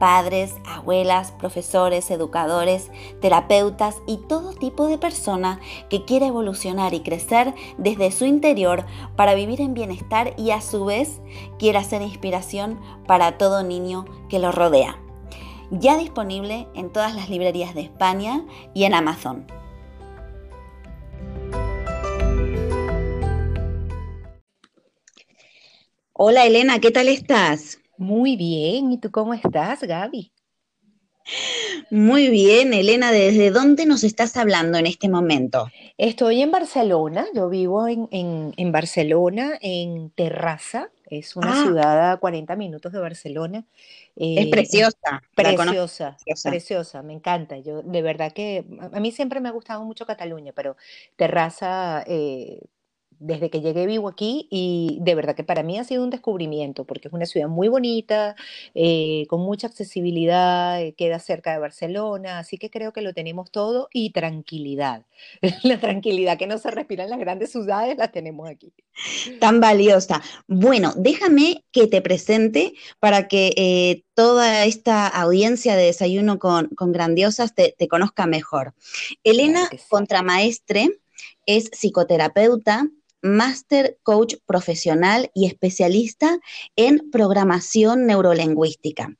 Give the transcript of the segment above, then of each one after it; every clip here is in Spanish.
padres, abuelas, profesores, educadores, terapeutas y todo tipo de persona que quiera evolucionar y crecer desde su interior para vivir en bienestar y a su vez quiera ser inspiración para todo niño que lo rodea. Ya disponible en todas las librerías de España y en Amazon. Hola Elena, ¿qué tal estás? Muy bien, ¿y tú cómo estás, Gaby? Muy bien, Elena, ¿desde dónde nos estás hablando en este momento? Estoy en Barcelona, yo vivo en, Barcelona, en Terraza, es una ah. ciudad a 40 minutos de Barcelona. es eh, preciosa. Preciosa, preciosa, me encanta. Yo de verdad que a mí siempre me ha gustado mucho Cataluña, pero Terraza eh, desde que llegué vivo aquí y de verdad que para mí ha sido un descubrimiento porque es una ciudad muy bonita, eh, con mucha accesibilidad, eh, queda cerca de Barcelona, así que creo que lo tenemos todo y tranquilidad. la tranquilidad que no se respira en las grandes ciudades la tenemos aquí. Tan valiosa. Bueno, déjame que te presente para que eh, toda esta audiencia de Desayuno con, Grandiosas te, conozca mejor. Elena Contramaestre es psicoterapeuta, Master Coach profesional y especialista en programación neurolingüística.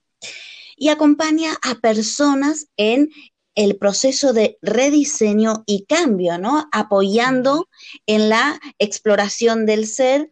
Y acompaña a personas en el proceso de rediseño y cambio, ¿no? Apoyando en la exploración del ser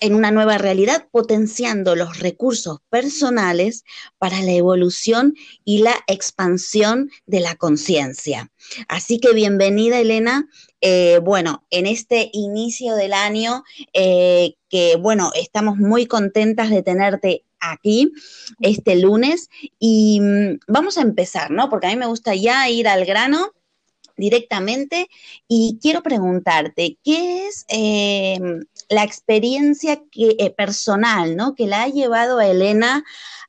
en una nueva realidad, potenciando los recursos personales para la evolución y la expansión de la conciencia. Así que bienvenida, Elena, eh, bueno, en este inicio del año, eh, que bueno, estamos muy contentas de tenerte aquí este lunes y mm, vamos a empezar, ¿no? Porque a mí me gusta ya ir al grano directamente y quiero preguntarte, ¿qué es em, la experiencia que, eh, personal ¿no? que la ha llevado a Elena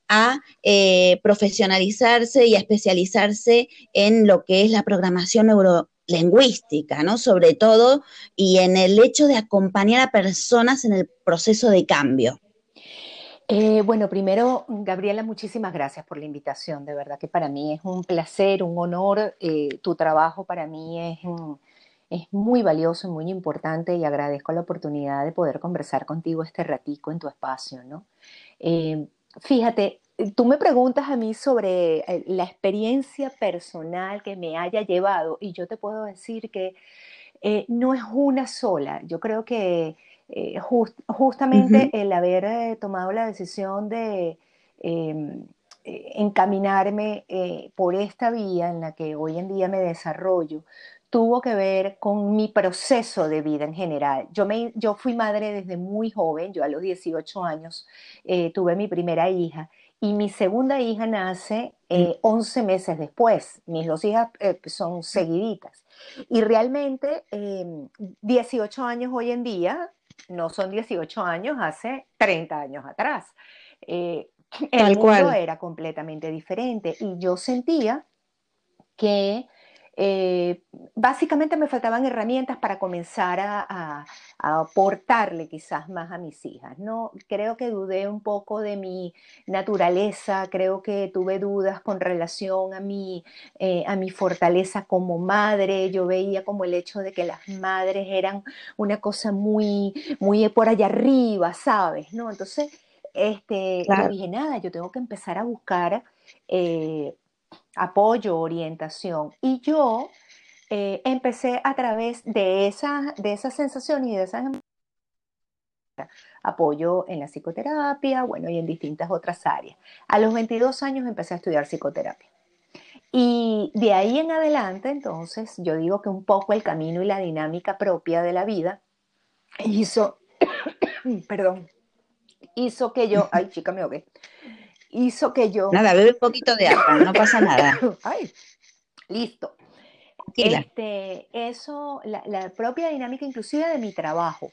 a eh, profesionalizarse y a especializarse en lo que es la programación neurolingüística, ¿no? Sobre todo, y en el hecho de acompañar a personas en el proceso de cambio. Eh, bueno, primero, Gabriela, muchísimas gracias por la invitación. De verdad que para mí es un placer, un honor. Eh, tu trabajo para mí es, es muy valioso y muy importante y agradezco la oportunidad de poder conversar contigo este ratico en tu espacio, ¿no? Eh, fíjate, tú me preguntas a mí sobre la experiencia personal que me haya llevado y yo te puedo decir que no es una sola. Yo creo que eh, justamente el haber eh, tomado la decisión de em, eh, encaminarme por esta vía en la que hoy en día me desarrollo, tuvo que ver con mi proceso de vida en general. Yo, me, yo fui madre desde muy joven, yo a los 18 años tuve mi primera hija y mi segunda hija nace 11 meses después. Mis dos hijas son seguiditas. Y realmente 18 em, años hoy en día no son 18 años, hace 30 años atrás. Eh, el mundo era completamente diferente y yo sentía que eh, básicamente me faltaban herramientas para comenzar a, aportarle quizás más a mis hijas. ¿no? Creo que dudé un poco de mi naturaleza, creo que tuve dudas con relación a mi, eh, a mi fortaleza como madre. Yo veía como el hecho de que las madres eran una cosa muy, muy por allá arriba, ¿sabes? ¿no? Entonces, este, dije, nada, yo tengo que empezar a buscar eh, apoyo, orientación. Y yo eh, empecé a través de esa, de esa sensación y de esas apoyo en la psicoterapia, bueno, y en distintas otras áreas. A los 22 años empecé a estudiar psicoterapia. Y de ahí en adelante, entonces, yo digo que un poco el camino y la dinámica propia de la vida hizo, perdón, hizo que yo, ay chica, me ahogué, hizo que yo... Nada, bebe un poquito de agua, no pasa nada. Ay, listo. Este, eso, la, propia dinámica inclusive de mi trabajo,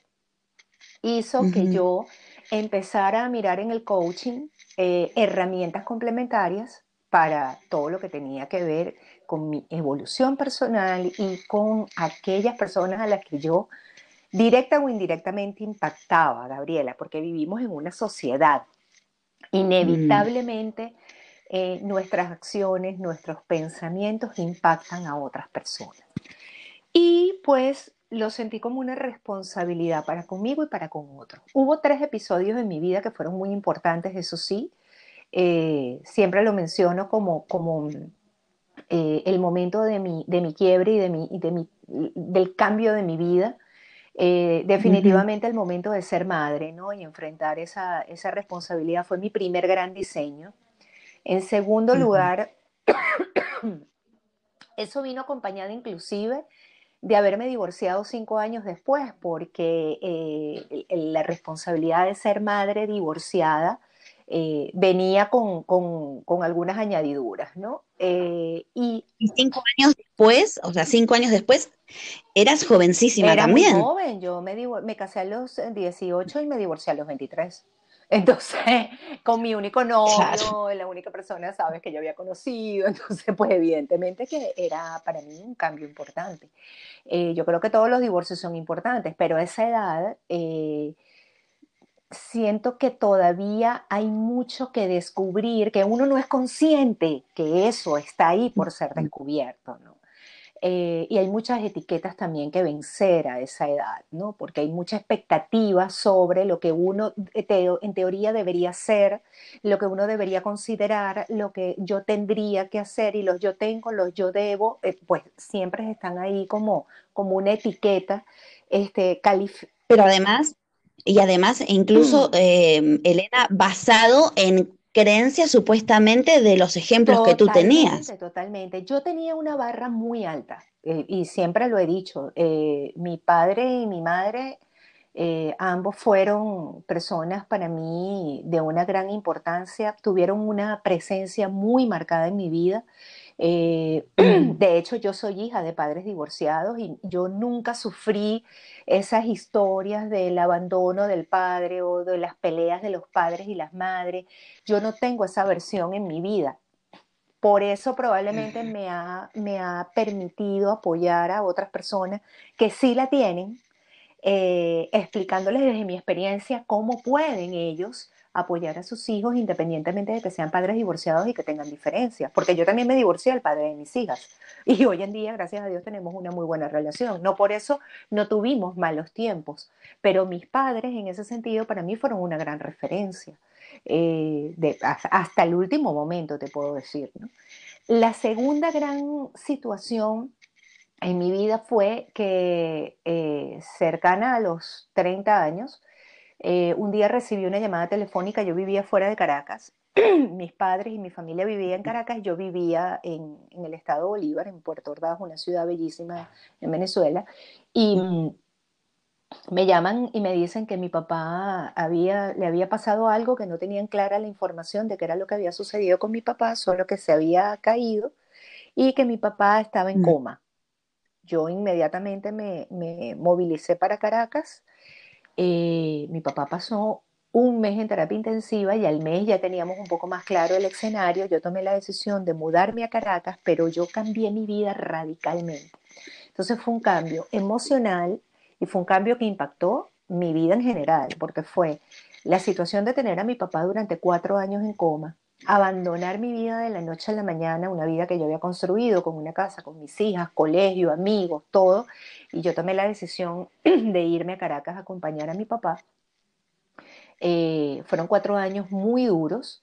hizo que yo empezara a mirar en el coaching eh, herramientas complementarias para todo lo que tenía que ver con mi evolución personal y con aquellas personas a las que yo directa o indirectamente impactaba, Gabriela, porque vivimos en una sociedad Inevitablemente eh, nuestras acciones, nuestros pensamientos impactan a otras personas. Y pues lo sentí como una responsabilidad para conmigo y para con otros. Hubo tres episodios en mi vida que fueron muy importantes, eso sí. Eh, siempre lo menciono como, como eh, el momento de mi, de mi quiebre y, de mi, de mi, del cambio de mi vida. Eh, definitivamente el momento de ser madre ¿no? y enfrentar esa, esa, responsabilidad fue mi primer gran diseño. En segundo lugar, eso vino acompañado inclusive de haberme divorciado cinco años después, porque eh, la responsabilidad de ser madre divorciada eh, venía con, con, algunas añadiduras, ¿no? y, y, cinco años después, o sea, cinco años después, Eras jovencísima Era también. Muy joven, yo me, me casé a los 18 y me divorcié a los 23. Entonces, con mi único novio, la única persona, sabes, que yo había conocido, entonces, pues evidentemente que era para mí un cambio importante. Eh, yo creo que todos los divorcios son importantes, pero a esa edad eh, siento que todavía hay mucho que descubrir, que uno no es consciente que eso está ahí por ser descubierto, ¿no? Eh, y hay muchas etiquetas también que vencer a esa edad, ¿no? Porque hay mucha expectativa sobre lo que uno en teoría debería ser, lo que uno debería considerar, lo que yo tendría que hacer y los yo tengo, los yo debo, eh, pues siempre están ahí como, como una etiqueta este, Pero además, y además, incluso, mm. eh, Elena, basado en creencias supuestamente de los ejemplos que tú tenías. Totalmente. Yo tenía una barra muy alta eh, y siempre lo he dicho. Eh, mi padre y mi madre, eh, ambos fueron personas para mí de una gran importancia, tuvieron una presencia muy marcada en mi vida. Eh, de hecho, yo soy hija de padres divorciados y yo nunca sufrí esas historias del abandono del padre o de las peleas de los padres y las madres. Yo no tengo esa versión en mi vida. Por eso probablemente me ha, me ha permitido apoyar a otras personas que sí la tienen, eh, explicándoles desde mi experiencia cómo pueden ellos apoyar a sus hijos independientemente de que sean padres divorciados y que tengan diferencias, porque yo también me divorcié del padre de mis hijas y hoy en día, gracias a Dios, tenemos una muy buena relación. No por eso no tuvimos malos tiempos, pero mis padres en ese sentido para mí fueron una gran referencia, eh, hasta el último momento te puedo decir. La segunda gran situación en mi vida fue que eh, cercana a los 30 años, eh, un día recibí una llamada telefónica, yo vivía fuera de Caracas, mis padres y mi familia vivían en Caracas, yo vivía en, el estado de Bolívar, en Puerto Ordaz, una ciudad bellísima en Venezuela, y me llaman y me dicen que mi papá había, le había pasado algo, que no tenían clara la información de qué era lo que había sucedido con mi papá, solo que se había caído y que mi papá estaba en mm. coma. Yo inmediatamente me, me movilicé para Caracas eh, mi papá pasó un mes en terapia intensiva y al mes ya teníamos un poco más claro el escenario. Yo tomé la decisión de mudarme a Caracas, pero yo cambié mi vida radicalmente. Entonces fue un cambio emocional y fue un cambio que impactó mi vida en general, porque fue la situación de tener a mi papá durante cuatro años en coma, abandonar mi vida de la noche a la mañana, una vida que yo había construido con una casa, con mis hijas, colegio, amigos, todo, y yo tomé la decisión de irme a Caracas a acompañar a mi papá. Eh, fueron cuatro años muy duros,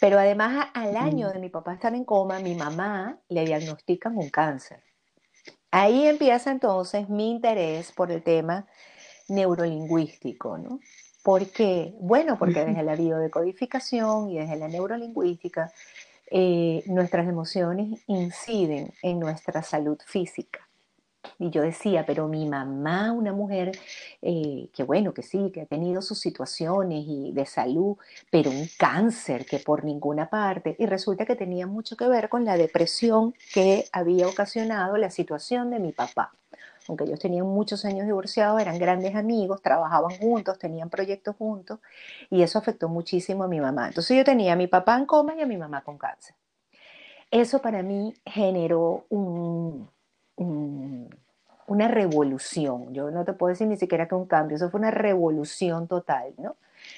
pero además al año de mi papá estar en coma, mi mamá le diagnostican un cáncer. Ahí empieza entonces mi interés por el tema neurolingüístico, ¿no? ¿Por qué? Bueno, porque desde la biodecodificación y desde la neurolingüística, eh, nuestras emociones inciden en nuestra salud física. Y yo decía, pero mi mamá, una mujer eh, que bueno, que sí, que ha tenido sus situaciones y de salud, pero un cáncer que por ninguna parte, y resulta que tenía mucho que ver con la depresión que había ocasionado la situación de mi papá aunque ellos tenían muchos años divorciados, eran grandes amigos, trabajaban juntos, tenían proyectos juntos, y eso afectó muchísimo a mi mamá. Entonces yo tenía a mi papá en coma y a mi mamá con cáncer. Eso para mí generó una revolución. Yo no te puedo decir ni siquiera que un cambio, eso fue una revolución total, ¿no?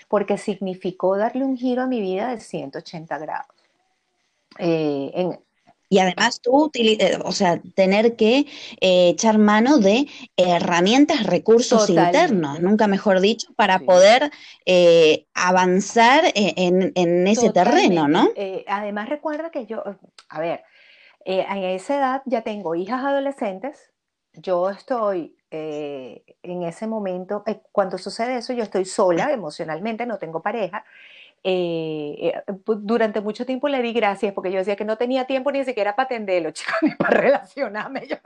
Porque significó darle un giro a mi vida de 180 grados. Eh, y además tú, eh, o sea, tener que eh, echar mano de herramientas, recursos internos, nunca mejor dicho, para poder eh, avanzar en, ese terreno, ¿no? además recuerda que yo, a ver, a esa edad ya tengo hijas adolescentes, yo estoy en ese momento, cuando sucede eso, yo estoy sola emocionalmente, no tengo pareja, eh, eh, durante mucho tiempo le di gracias porque yo decía que no tenía tiempo ni siquiera para atenderlo, chicos, ni para relacionarme, yo,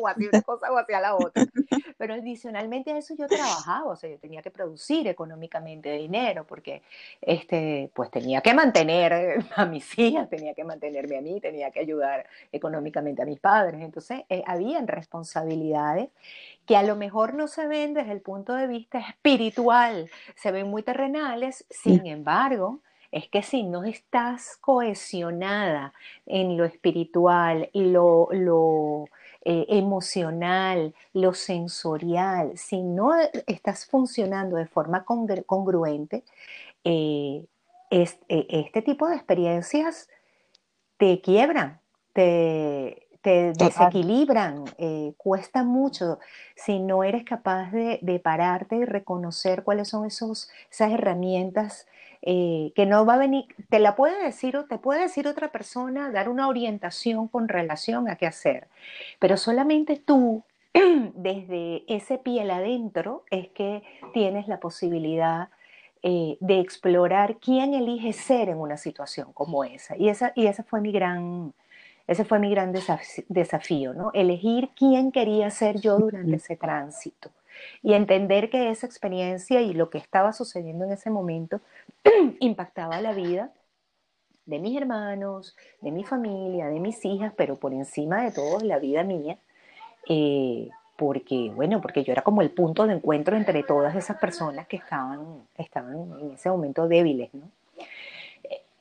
o hacía una cosa o hacía la otra. Pero adicionalmente a eso yo trabajaba, o sea, yo tenía que producir económicamente dinero porque este, pues tenía que mantener a mis hijas, tenía que mantenerme a mí, tenía que ayudar económicamente a mis padres. Entonces, eh, habían responsabilidades que a lo mejor no se ven desde el punto de vista espiritual, se ven muy terrenales, sin embargo, es que si no estás cohesionada en lo espiritual, lo, lo eh, emocional, lo sensorial, si no estás funcionando de forma congruente, eh, e, este tipo de experiencias te quiebran, te, te desequilibran, eh, cuesta mucho si no eres capaz de, pararte y reconocer cuáles son esos, esas herramientas eh, que no va a venir, te la puede decir o te puede decir otra persona, dar una orientación con relación a qué hacer, pero solamente tú, desde ese piel adentro, es que tienes la posibilidad eh, de explorar quién elige ser en una situación como esa. Y esa, y esa fue mi gran ese fue mi gran desafío, ¿no? Elegir quién quería ser yo durante ese tránsito y entender que esa experiencia y lo que estaba sucediendo en ese momento impactaba la vida de mis hermanos, de mi familia, de mis hijas, pero por encima de todo la vida mía, eh, porque, bueno, porque yo era como el punto de encuentro entre todas esas personas que estaban, estaban en ese momento débiles, ¿no?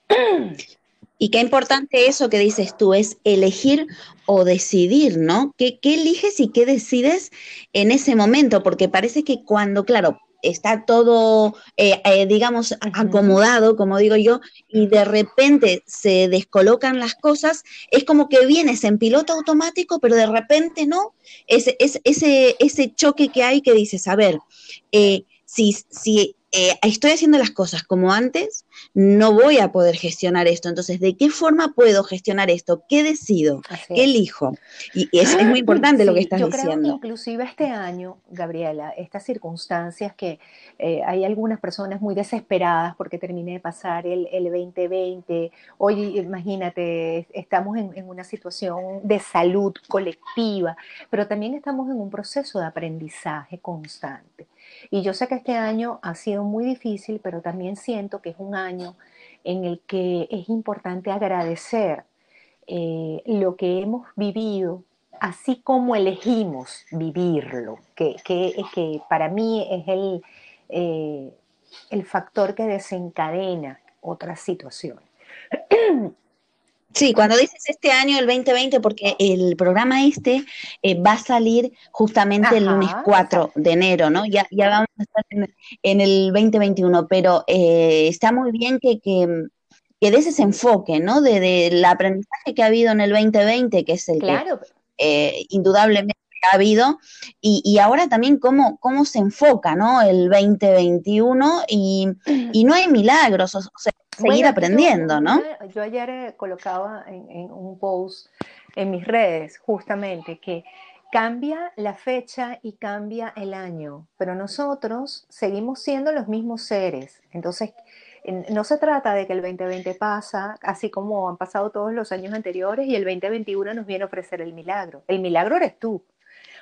Y qué importante eso que dices tú, es elegir o decidir, ¿no? ¿Qué, ¿Qué, eliges y qué decides en ese momento? Porque parece que cuando, claro, está todo, eh, eh, digamos, acomodado, como digo yo, y de repente se descolocan las cosas, es como que vienes en piloto automático, pero de repente no, ese, ese, ese choque que hay que dices, a ver, eh, si, si eh, estoy haciendo las cosas como antes, no voy a poder gestionar esto. Entonces, ¿de qué forma puedo gestionar esto? ¿Qué decido? ¿Qué elijo? Y, es, muy importante lo que estás diciendo. Yo creo que inclusive este año, Gabriela, estas circunstancias que eh, hay algunas personas muy desesperadas porque terminé de pasar el, el 2020. Hoy, imagínate, estamos en, en una situación de salud colectiva, pero también estamos en un proceso de aprendizaje constante. Y yo sé que este año ha sido muy difícil, pero también siento que es un año en el que es importante agradecer eh, lo que hemos vivido, así como elegimos vivirlo, que, que, para mí es el, eh, el factor que desencadena otras situaciones. Sí, cuando dices este año, el 2020, porque el programa este eh, va a salir justamente el lunes 4 de enero, ¿no? Ya, ya vamos a estar en, el 2021, pero eh, está muy bien que, que, que des ese enfoque, ¿no? Del de, aprendizaje que ha habido en el 2020, que es el claro. que eh, indudablemente ha habido, y, y, ahora también cómo, cómo se enfoca, ¿no? El 2021 y, y no hay milagros, o sea, seguir aprendiendo, ¿no? Yo ayer colocaba en, un post en mis redes justamente que cambia la fecha y cambia el año, pero nosotros seguimos siendo los mismos seres. Entonces, no se trata de que el 2020 pasa, así como han pasado todos los años anteriores, y el 2021 nos viene a ofrecer el milagro. El milagro eres tú.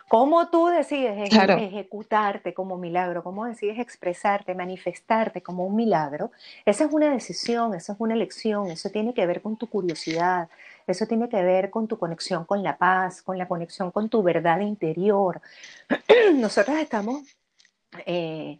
Cómo tú decides ejecutarte como milagro, cómo decides expresarte, manifestarte como un milagro, esa es una decisión, esa es una elección, eso tiene que ver con tu curiosidad, eso tiene que ver con tu conexión con la paz, con la conexión con tu verdad interior. Nosotros estamos... Eh,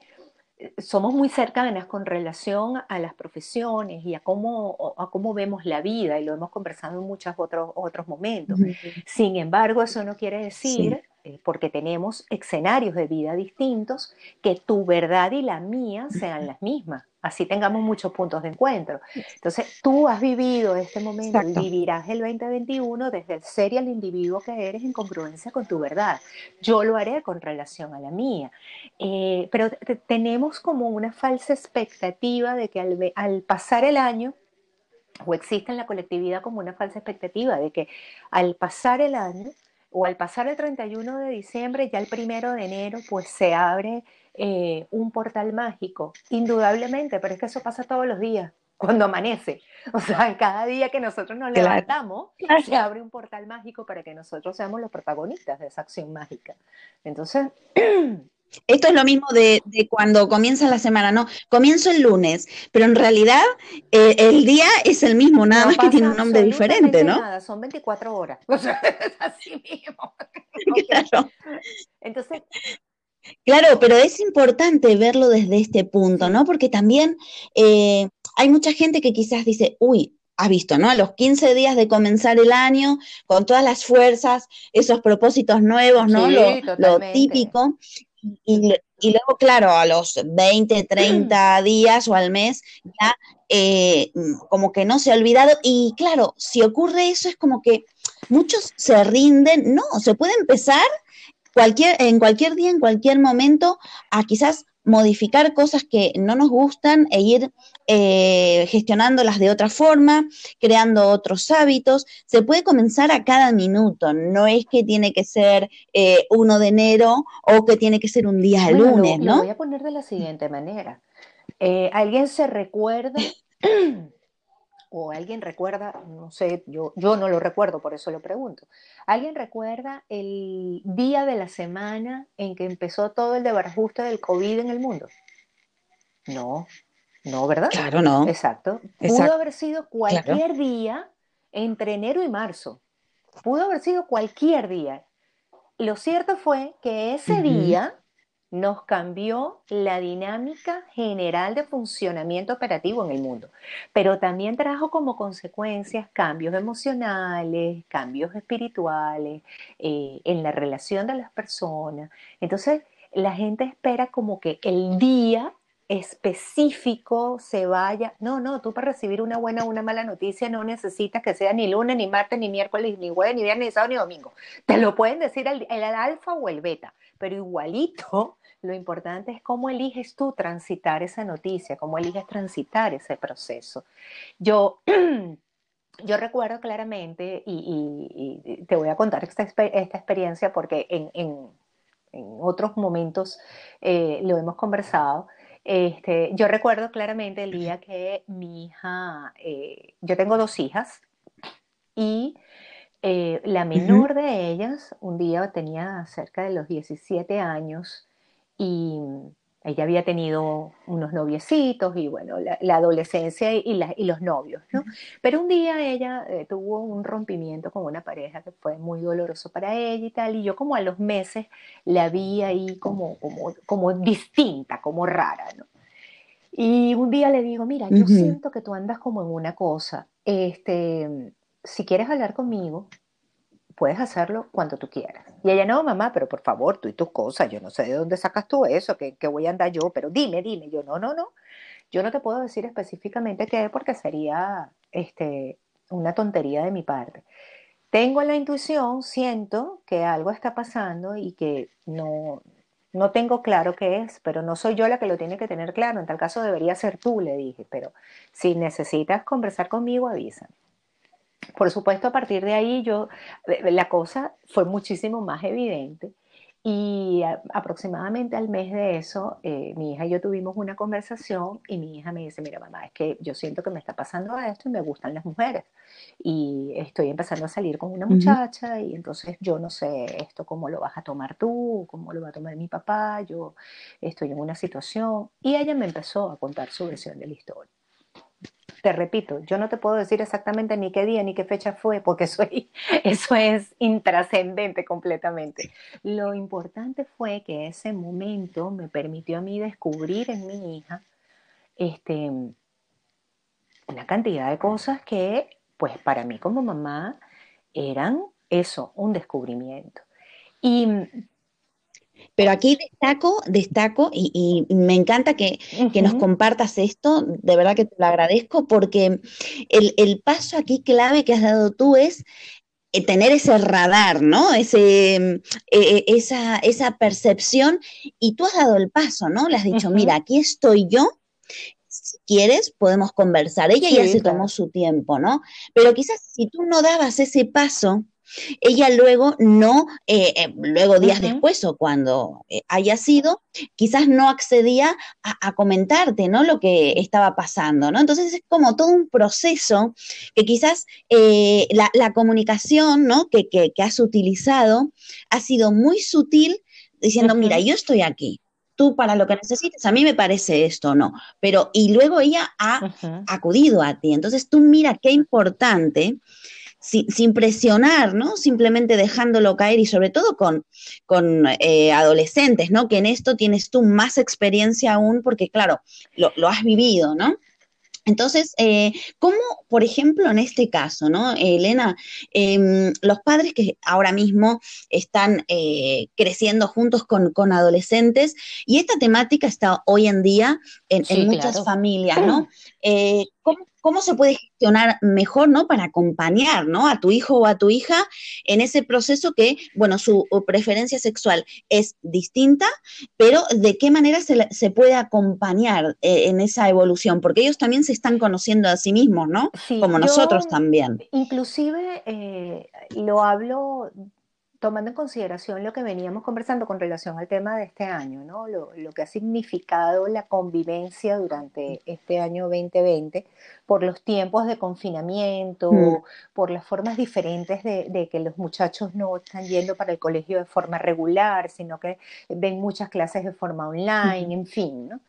somos muy cercanas con relación a las profesiones y a cómo, a cómo vemos la vida, y lo hemos conversado en muchos otros, otros momentos. Sin embargo, eso no quiere decir porque tenemos escenarios de vida distintos, que tu verdad y la mía sean las mismas, así tengamos muchos puntos de encuentro. Entonces, tú has vivido este momento y vivirás el 2021 desde el ser y el individuo que eres en congruencia con tu verdad. Yo lo haré con relación a la mía. Eh, pero tenemos como una falsa expectativa de que al, al pasar el año, o existe en la colectividad como una falsa expectativa de que al pasar el año, o al pasar el 31 de diciembre, ya el primero de enero, pues se abre eh, un portal mágico, indudablemente, pero es que eso pasa todos los días, cuando amanece. O sea, cada día que nosotros nos levantamos, se abre un portal mágico para que nosotros seamos los protagonistas de esa acción mágica. Entonces, Esto es lo mismo de, cuando comienza la semana, ¿no? Comienzo el lunes, pero en realidad eh, el día es el mismo, nada más que tiene un nombre diferente, ¿no? Nada, son 24 horas. O sea, es así mismo. Claro. Entonces. Claro, pero es importante verlo desde este punto, ¿no? Porque también eh, hay mucha gente que quizás dice, uy, has visto, ¿no? A los 15 días de comenzar el año, con todas las fuerzas, esos propósitos nuevos, ¿no? lo, lo, típico. Y, luego, claro, a los 20, 30 días o al mes, ya eh, como que no se ha olvidado. Y claro, si ocurre eso, es como que muchos se rinden. No, se puede empezar cualquier, en cualquier día, en cualquier momento, a quizás modificar cosas que no nos gustan e ir eh, gestionándolas de otra forma, creando otros hábitos. Se puede comenzar a cada minuto, no es que tiene que ser eh, 1 de enero o que tiene que ser un día lunes, ¿no? Lo voy a poner de la siguiente manera. Eh, ¿Alguien se recuerda o alguien recuerda, no sé, yo, yo no lo recuerdo, por eso lo pregunto, ¿alguien recuerda el día de la semana en que empezó todo el desbarajuste del COVID en el mundo? No, No, ¿verdad? Claro, no. Exacto. Pudo haber sido cualquier día entre enero y marzo. Pudo haber sido cualquier día. Lo cierto fue que ese día nos cambió la dinámica general de funcionamiento operativo en el mundo, pero también trajo como consecuencias cambios emocionales, cambios espirituales eh, en la relación de las personas. Entonces, la gente espera como que el día específico se vaya. No, no, tú para recibir una buena o una mala noticia no necesitas que sea ni lunes, ni martes, ni miércoles, ni jueves, ni viernes, ni sábado, ni domingo. Te lo pueden decir el, el alfa o el beta, pero igualito lo importante es cómo eliges tú transitar esa noticia, cómo eliges transitar ese proceso. Yo, yo recuerdo claramente, y, te voy a contar esta, esta experiencia porque en, en, otros momentos eh, lo hemos conversado. Este, yo recuerdo claramente el día que mi hija, eh, yo tengo dos hijas, y eh, la menor de ellas, un día tenía cerca de los 17 años, y ella había tenido unos noviecitos y bueno, la, adolescencia y, y, los novios, ¿no? Pero un día ella eh, tuvo un rompimiento con una pareja que fue muy doloroso para ella y tal, y yo como a los meses la vi ahí como, como, como distinta, como rara, ¿no? Y un día le digo, mira, yo siento que tú andas como en una cosa, este, si quieres hablar conmigo, puedes hacerlo cuando tú quieras. Y ella, no, mamá, pero por favor, tú y tus cosas, yo no sé de dónde sacas tú eso, que, voy a andar yo, pero dime, dime. Yo, no, no, no. Yo no te puedo decir específicamente qué, porque sería este, una tontería de mi parte. Tengo la intuición, siento que algo está pasando y que no, no tengo claro qué es, pero no soy yo la que lo tiene que tener claro. En tal caso debería ser tú, le dije, pero si necesitas conversar conmigo, avísame. Por supuesto, a partir de ahí yo, eh, la cosa fue muchísimo más evidente y aproximadamente al mes de eso, eh, mi hija y yo tuvimos una conversación y mi hija me dice, mira mamá, es que yo siento que me está pasando esto y me gustan las mujeres y estoy empezando a salir con una muchacha y entonces yo no sé esto cómo lo vas a tomar tú, cómo lo va a tomar mi papá, yo estoy en una situación. Y ella me empezó a contar su versión de la historia te repito, yo no te puedo decir exactamente ni qué día ni qué fecha fue, porque eso, eso es intrascendente completamente. Lo importante fue que ese momento me permitió a mí descubrir en mi hija este, una cantidad de cosas que, pues para mí como mamá, eran eso, un descubrimiento. Y pero aquí destaco, destaco, y, me encanta que, nos compartas esto, de verdad que te lo agradezco, porque el, paso aquí clave que has dado tú es eh, tener ese radar, ¿no? Ese, eh, eh, esa, esa, percepción, y tú has dado el paso, ¿no? Le has dicho, mira, aquí estoy yo, si quieres, podemos conversar. Ella ya se tomó su tiempo, ¿no? Pero quizás si tú no dabas ese paso, ella luego no, eh, eh, luego días después o cuando eh, haya sido, quizás no accedía a, comentarte, ¿no? Lo que estaba pasando, ¿no? Entonces es como todo un proceso que quizás la, comunicación, ¿no? Que, has utilizado ha sido muy sutil diciendo, mira, yo estoy aquí, tú para lo que necesites, a mí me parece esto, no. Pero, y luego ella ha acudido a ti. Entonces tú mira qué importante sin, presionar, ¿no? Simplemente dejándolo caer y sobre todo con, con eh, adolescentes, ¿no? Que en esto tienes tú más experiencia aún porque, claro, lo, lo has vivido, ¿no? Entonces, eh, ¿cómo, por ejemplo, en este caso, ¿no, Elena? Em, los padres que ahora mismo están eh, creciendo juntos con, adolescentes y esta temática está hoy en día en, muchas familias, ¿no? Eh, ¿cómo, ¿Cómo se puede gestionar mejor, ¿no? Para acompañar, ¿no? A tu hijo o a tu hija en ese proceso que, bueno, su preferencia sexual es distinta, pero de qué manera se, puede acompañar eh, en esa evolución, porque ellos también se están conociendo a sí mismos, ¿no? Como nosotros también. Inclusive eh, lo hablo tomando en consideración lo que veníamos conversando con relación al tema de este año, ¿no? lo, que ha significado la convivencia durante este año 2020 por los tiempos de confinamiento, mm. por las formas diferentes de, que los muchachos no están yendo para el colegio de forma regular, sino que ven muchas clases de forma online, en fin. ¿no?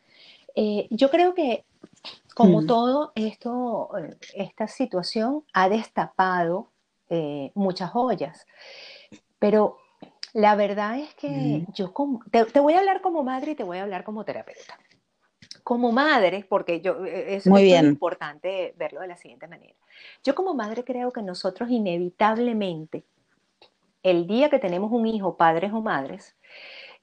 Eh, yo creo que como mm. todo esto, eh, esta situación ha destapado eh, muchas joyas. Pero la verdad es que mm. yo como, te, voy a hablar como madre y te voy a hablar como terapeuta. Como madre, porque yo e, es, Muy bien. importante verlo de la siguiente manera. Yo como madre creo que nosotros inevitablemente, el día que tenemos un hijo, padres o madres,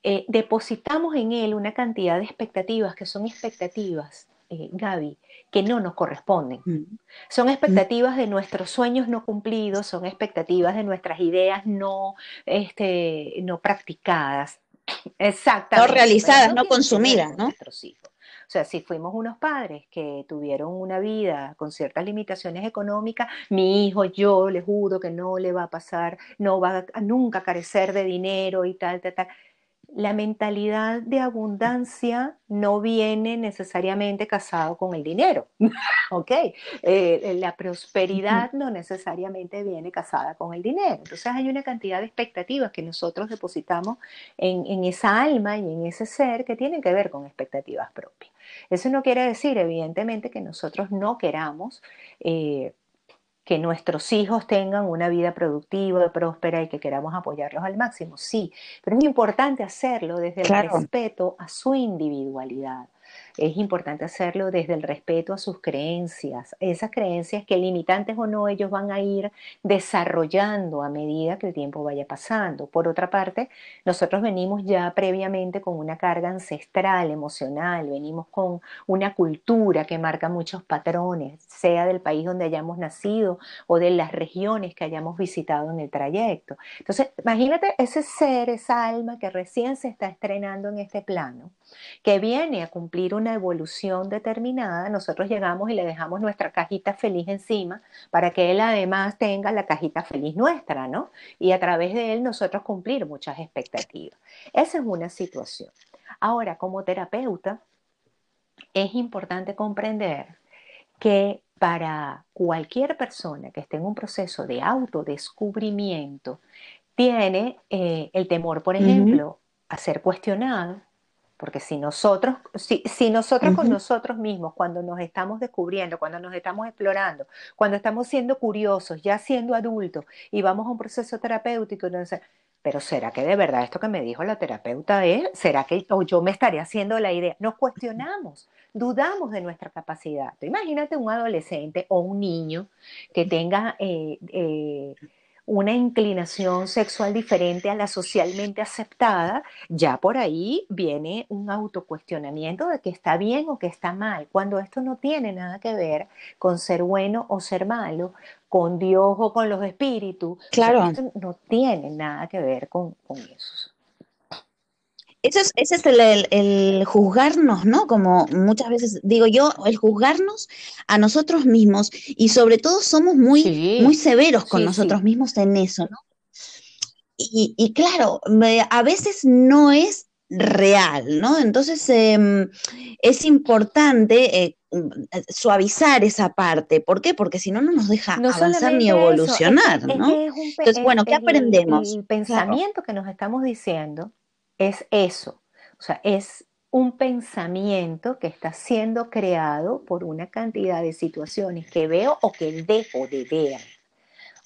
eh, depositamos en él una cantidad de expectativas que son expectativas, eh, Gaby, que no nos corresponden. Mm. Son expectativas de nuestros sueños no cumplidos, son expectativas de nuestras ideas no, este, no practicadas. Exactamente. No realizadas, no, consumidas, ¿no? Nuestros hijos. O sea, si fuimos unos padres que tuvieron una vida con ciertas limitaciones económicas, mi hijo, yo le juro que no le va a pasar, no va a nunca carecer de dinero y tal, tal, tal la mentalidad de abundancia no viene necesariamente casado con el dinero, ¿ok? Eh, la prosperidad no necesariamente viene casada con el dinero. Entonces hay una cantidad de expectativas que nosotros depositamos en, esa alma y en ese ser que tienen que ver con expectativas propias. Eso no quiere decir, evidentemente, que nosotros no queramos... Eh, que nuestros hijos tengan una vida productiva, próspera y que queramos apoyarlos al máximo, sí, pero es importante hacerlo desde el respeto a su individualidad es importante hacerlo desde el respeto a sus creencias, esas creencias que limitantes o no ellos van a ir desarrollando a medida que el tiempo vaya pasando. Por otra parte, nosotros venimos ya previamente con una carga ancestral, emocional, venimos con una cultura que marca muchos patrones, sea del país donde hayamos nacido o de las regiones que hayamos visitado en el trayecto. Entonces, imagínate ese ser, esa alma que recién se está estrenando en este plano, que viene a cumplir una evolución determinada, nosotros llegamos y le dejamos nuestra cajita feliz encima para que él además tenga la cajita feliz nuestra, ¿no? Y a través de él nosotros cumplir muchas expectativas. Esa es una situación. Ahora, como terapeuta, es importante comprender que para cualquier persona que esté en un proceso de autodescubrimiento, tiene eh, el temor, por ejemplo, a ser cuestionado, porque si nosotros, si, si nosotros con nosotros mismos, cuando nos estamos descubriendo, cuando nos estamos explorando, cuando estamos siendo curiosos, ya siendo adultos, y vamos a un proceso terapéutico, entonces, pero ¿será que de verdad esto que me dijo la terapeuta es? ¿Será que yo me estaría haciendo la idea? Nos cuestionamos, dudamos de nuestra capacidad. Imagínate un adolescente o un niño que tenga... Eh, eh, una inclinación sexual diferente a la socialmente aceptada, ya por ahí viene un autocuestionamiento de que está bien o que está mal, cuando esto no tiene nada que ver con ser bueno o ser malo, con Dios o con los espíritus. Claro. esto no tiene nada que ver con, con eso. Ese es, es el, juzgarnos, ¿no? Como muchas veces digo yo, el juzgarnos a nosotros mismos y sobre todo somos muy, muy severos con nosotros mismos en eso, ¿no? Y, claro, a veces no es real, ¿no? Entonces em, es importante eh, suavizar esa parte. ¿Por qué? Porque si no, no nos deja avanzar ni evolucionar, ¿no? Entonces, bueno, ¿qué aprendemos? El, pensamiento que nos estamos diciendo es eso. O sea, es un pensamiento que está siendo creado por una cantidad de situaciones que veo o que dejo de ver.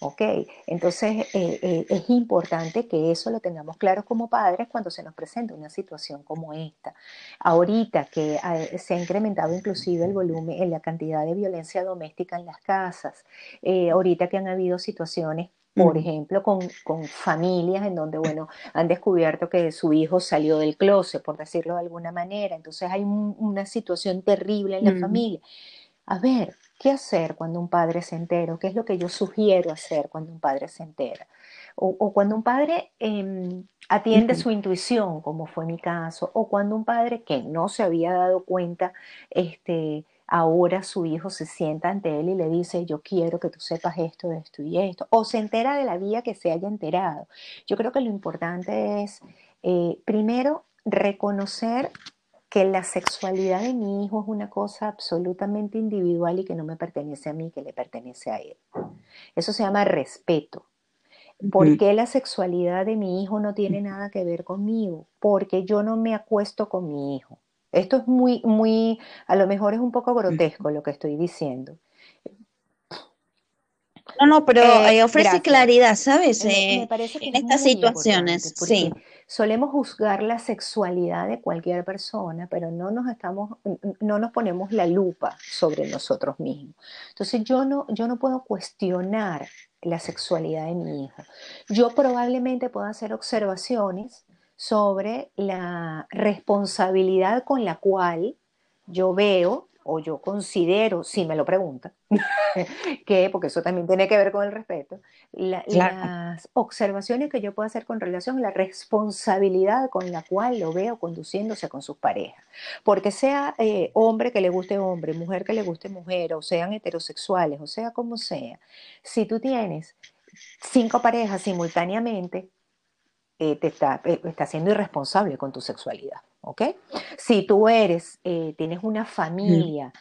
¿Ok? Entonces eh, eh, es importante que eso lo tengamos claro como padres cuando se nos presenta una situación como esta. Ahorita que eh, se ha incrementado inclusive el volumen, en la cantidad de violencia doméstica en las casas, ahorita que han habido situaciones por ejemplo, con, familias en donde, bueno, han descubierto que su hijo salió del closet, por decirlo de alguna manera. Entonces hay una situación terrible en la familia. A ver, ¿qué hacer cuando un padre se entera? ¿Qué es lo que yo sugiero hacer cuando un padre se entera? O, cuando un padre em, atiende su intuición, como fue mi caso, o cuando un padre que no se había dado cuenta, este, ahora su hijo se sienta ante él y le dice, yo quiero que tú sepas esto, esto y esto, o se entera de la vía que se haya enterado. Yo creo que lo importante es, eh, primero, reconocer que la sexualidad de mi hijo es una cosa absolutamente individual y que no me pertenece a mí, que le pertenece a él. Eso se llama respeto. ¿Por qué la sexualidad de mi hijo no tiene nada que ver conmigo? Porque yo no me acuesto con mi hijo. Esto es muy, muy, a lo mejor es un poco grotesco lo que estoy diciendo. No, no, pero eh, ofrece claridad, ¿sabes? Me, parece que en estas situaciones, sí. Solemos juzgar la sexualidad de cualquier persona, pero no nos estamos, no nos ponemos la lupa sobre nosotros mismos. Entonces yo no, yo no puedo cuestionar la sexualidad de mi hijo. Yo probablemente pueda hacer observaciones sobre la responsabilidad con la cual yo veo o yo considero, si me lo preguntan, que, porque eso también tiene que ver con el respeto, las observaciones que yo puedo hacer con relación a la responsabilidad con la cual lo veo conduciéndose con sus parejas. Porque sea eh, hombre que le guste hombre, mujer que le guste mujer, o sean heterosexuales, o sea como sea, si tú tienes cinco parejas simultáneamente, eh, te está, eh, está siendo irresponsable con tu sexualidad. ¿ok? Si tú eres, eh, tienes una familia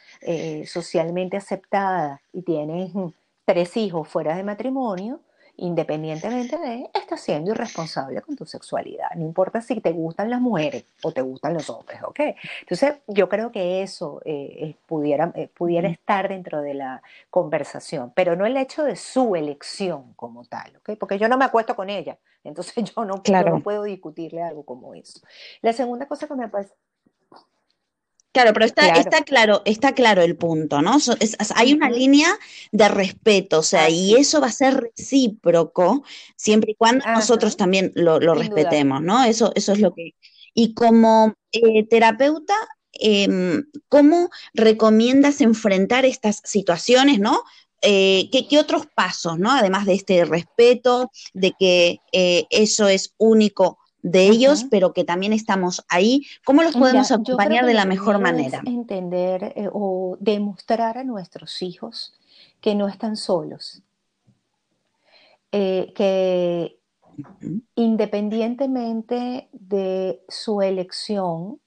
socialmente aceptada y tienes mm, tres hijos fuera de matrimonio, independientemente de, estás siendo irresponsable con tu sexualidad. No importa si te gustan las mujeres o te gustan los hombres, ¿ok? Entonces, yo creo que eso eh, pudiera, eh, pudiera estar dentro de la conversación, pero no el hecho de su elección como tal, ¿ok? Porque yo no me acuesto con ella, entonces yo no, yo no puedo discutirle algo como eso. La segunda cosa que me parece Claro, pero está, está claro, está claro el punto, ¿no? hay una línea de respeto, o sea, y eso va a ser recíproco siempre y cuando nosotros también lo, respetemos, ¿no? Eso, eso es lo que. Y como eh, terapeuta, em, ¿cómo recomiendas enfrentar estas situaciones, ¿no? Eh, ¿qué, otros pasos, ¿no? Además de este respeto, de que eh, eso es único de ellos, pero que también estamos ahí. ¿Cómo los podemos acompañar de la mejor manera? entender eh, o demostrar a nuestros hijos que no están solos, eh, que independientemente de su elección,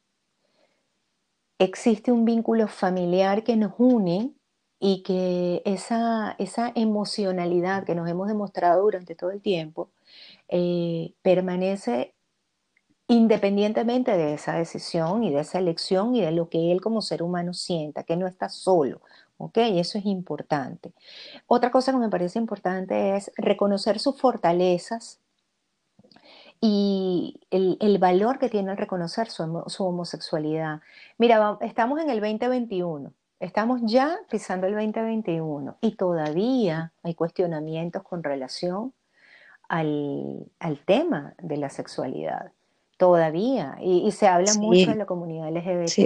existe un vínculo familiar que nos une y que esa, esa emocionalidad que nos hemos demostrado durante todo el tiempo eh, permanece independientemente de esa decisión y de esa elección y de lo que él como ser humano sienta, que no está solo. ¿Ok? Eso es importante. Otra cosa que me parece importante es reconocer sus fortalezas y el, valor que tiene el reconocer su, homosexualidad. Mira, estamos en el 2021. Estamos ya pisando el 2021 y todavía hay cuestionamientos con relación al, al tema de la sexualidad todavía. Y, se habla mucho de la comunidad LGBT